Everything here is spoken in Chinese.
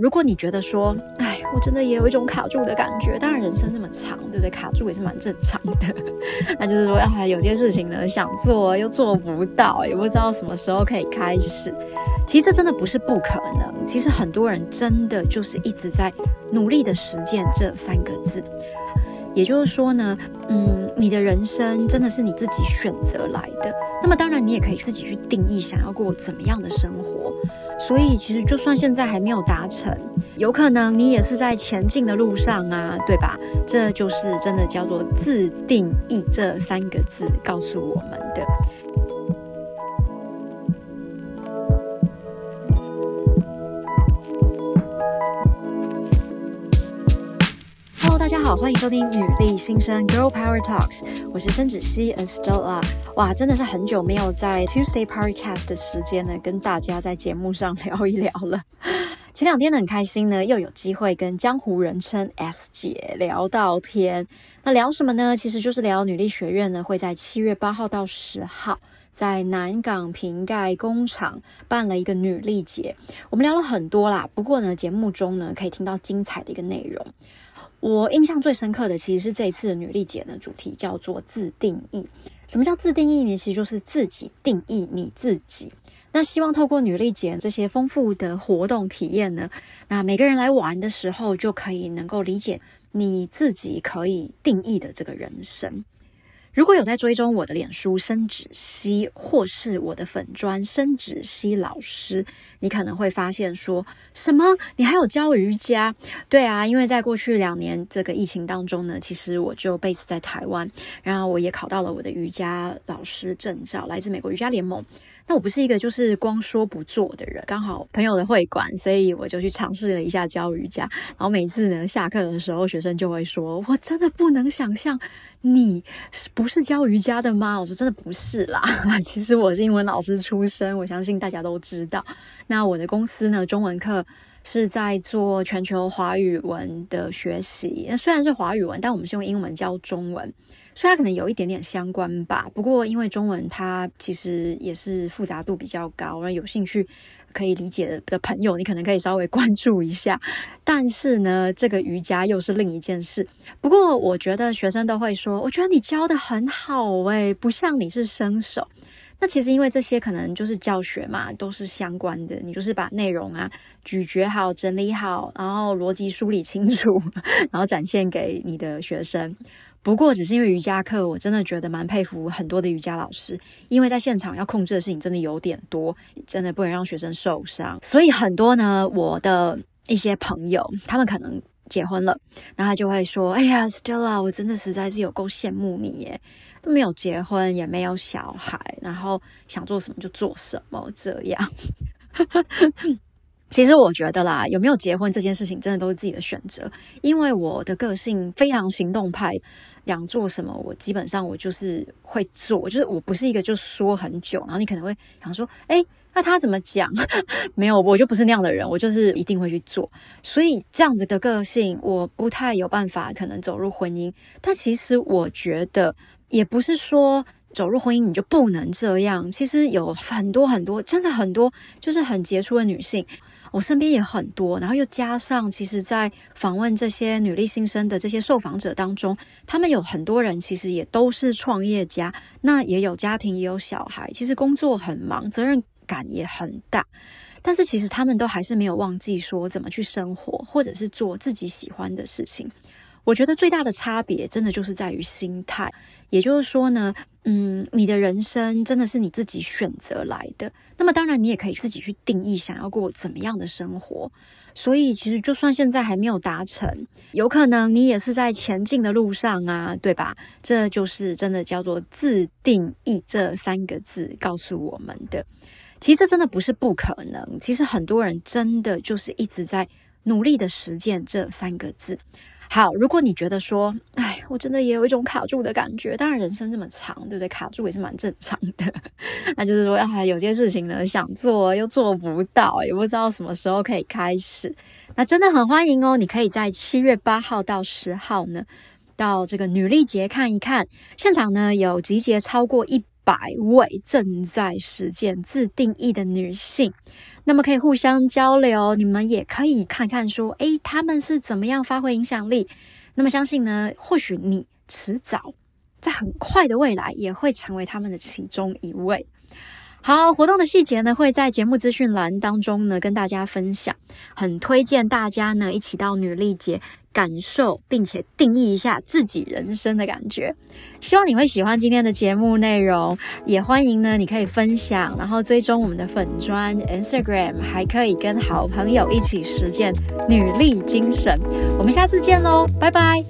如果你觉得说，哎，我真的也有一种卡住的感觉，当然人生那么长，对不对？卡住也是蛮正常的。那就是说，哎，有些事情呢，想做又做不到，也不知道什么时候可以开始。其实这真的不是不可能，其实很多人真的就是一直在努力的实践这三个字。也就是说呢，嗯，你的人生真的是你自己选择来的。那么当然，你也可以自己去定义想要过怎么样的生活。所以，其实就算现在还没有达成，有可能你也是在前进的路上啊，对吧？这就是真的叫做自定义这三个字告诉我们的。大家好，欢迎收听女力新生 Girl Power Talks，我是申芷溪 Estella。哇，真的是很久没有在 Tuesday Podcast 的时间呢，跟大家在节目上 聊一聊了。前两天呢，很开心呢，又有机会跟江湖人称 S 姐聊到天。那聊什么呢？其实就是聊女力学院呢，会在七月八号到十号在南港瓶盖工厂办了一个女力节。我们聊了很多啦，不过呢，节目中呢，可以听到精彩的一个内容。我印象最深刻的其实是这一次的女力节呢，主题叫做自定义。什么叫自定义呢？其实就是自己定义你自己。那希望透过女力节这些丰富的活动体验呢，那每个人来玩的时候就可以能够理解你自己可以定义的这个人生。如果有在追踪我的脸书申芷溪，或是我的粉专申芷溪老师，你可能会发现说什么？你还有教瑜伽？对啊，因为在过去两年这个疫情当中呢，其实我就 base 在台湾，然后我也考到了我的瑜伽老师证照，来自美国瑜伽联盟。那我不是一个就是光说不做的人，刚好朋友的会馆，所以我就去尝试了一下教瑜伽。然后每次呢，下课的时候，学生就会说：“我真的不能想象你是不是教瑜伽的吗？”我说：“真的不是啦，其实我是英文老师出身，我相信大家都知道。那我的公司呢，中文课是在做全球华语文的学习。那虽然是华语文，但我们是用英文教中文。”所以它可能有一点点相关吧，不过因为中文它其实也是复杂度比较高，那有兴趣可以理解的朋友，你可能可以稍微关注一下。但是呢，这个瑜伽又是另一件事。不过我觉得学生都会说，我觉得你教得很好诶，不像你是新手。那其实因为这些可能就是教学嘛，都是相关的，你就是把内容啊咀嚼好、整理好，然后逻辑梳理清楚，然后展现给你的学生。不过，只是因为瑜伽课，我真的觉得蛮佩服很多的瑜伽老师，因为在现场要控制的事情真的有点多，真的不能让学生受伤。所以很多呢，我的一些朋友，他们可能结婚了，然后他就会说：“哎呀，Stella，我真的实在是有够羡慕你耶，都没有结婚，也没有小孩，然后想做什么就做什么，这样。”其实我觉得啦，有没有结婚这件事情，真的都是自己的选择。因为我的个性非常行动派，想做什么，我基本上我就是会做。就是我不是一个就说很久，然后你可能会想说，诶，那他怎么讲？没有，我就不是那样的人，我就是一定会去做。所以这样子的个性，我不太有办法可能走入婚姻。但其实我觉得，也不是说。走入婚姻你就不能这样。其实有很多很多，真的很多，就是很杰出的女性，我身边也很多。然后又加上，其实，在访问这些女力新生的这些受访者当中，他们有很多人其实也都是创业家，那也有家庭，也有小孩，其实工作很忙，责任感也很大。但是其实他们都还是没有忘记说怎么去生活，或者是做自己喜欢的事情。我觉得最大的差别，真的就是在于心态。也就是说呢，嗯，你的人生真的是你自己选择来的。那么当然，你也可以自己去定义想要过怎么样的生活。所以，其实就算现在还没有达成，有可能你也是在前进的路上啊，对吧？这就是真的叫做自定义这三个字告诉我们的。其实这真的不是不可能。其实很多人真的就是一直在努力的实践这三个字。好，如果你觉得说，哎，我真的也有一种卡住的感觉，当然人生这么长，对不对？卡住也是蛮正常的。那就是说，哎，有些事情呢，想做又做不到，也不知道什么时候可以开始。那真的很欢迎哦，你可以在七月八号到十号呢，到这个女力节看一看。现场呢，有集结超过一百位正在实践自定义的女性，那么可以互相交流，你们也可以看看说，诶，他们是怎么样发挥影响力。那么相信呢，或许你迟早在很快的未来也会成为他们的其中一位。好，活动的细节呢，会在节目资讯栏当中呢跟大家分享。很推荐大家呢一起到女力节感受，并且定义一下自己人生的感觉。希望你会喜欢今天的节目内容，也欢迎呢你可以分享，然后追踪我们的粉专 Instagram，还可以跟好朋友一起实践女力精神。我们下次见喽，拜拜。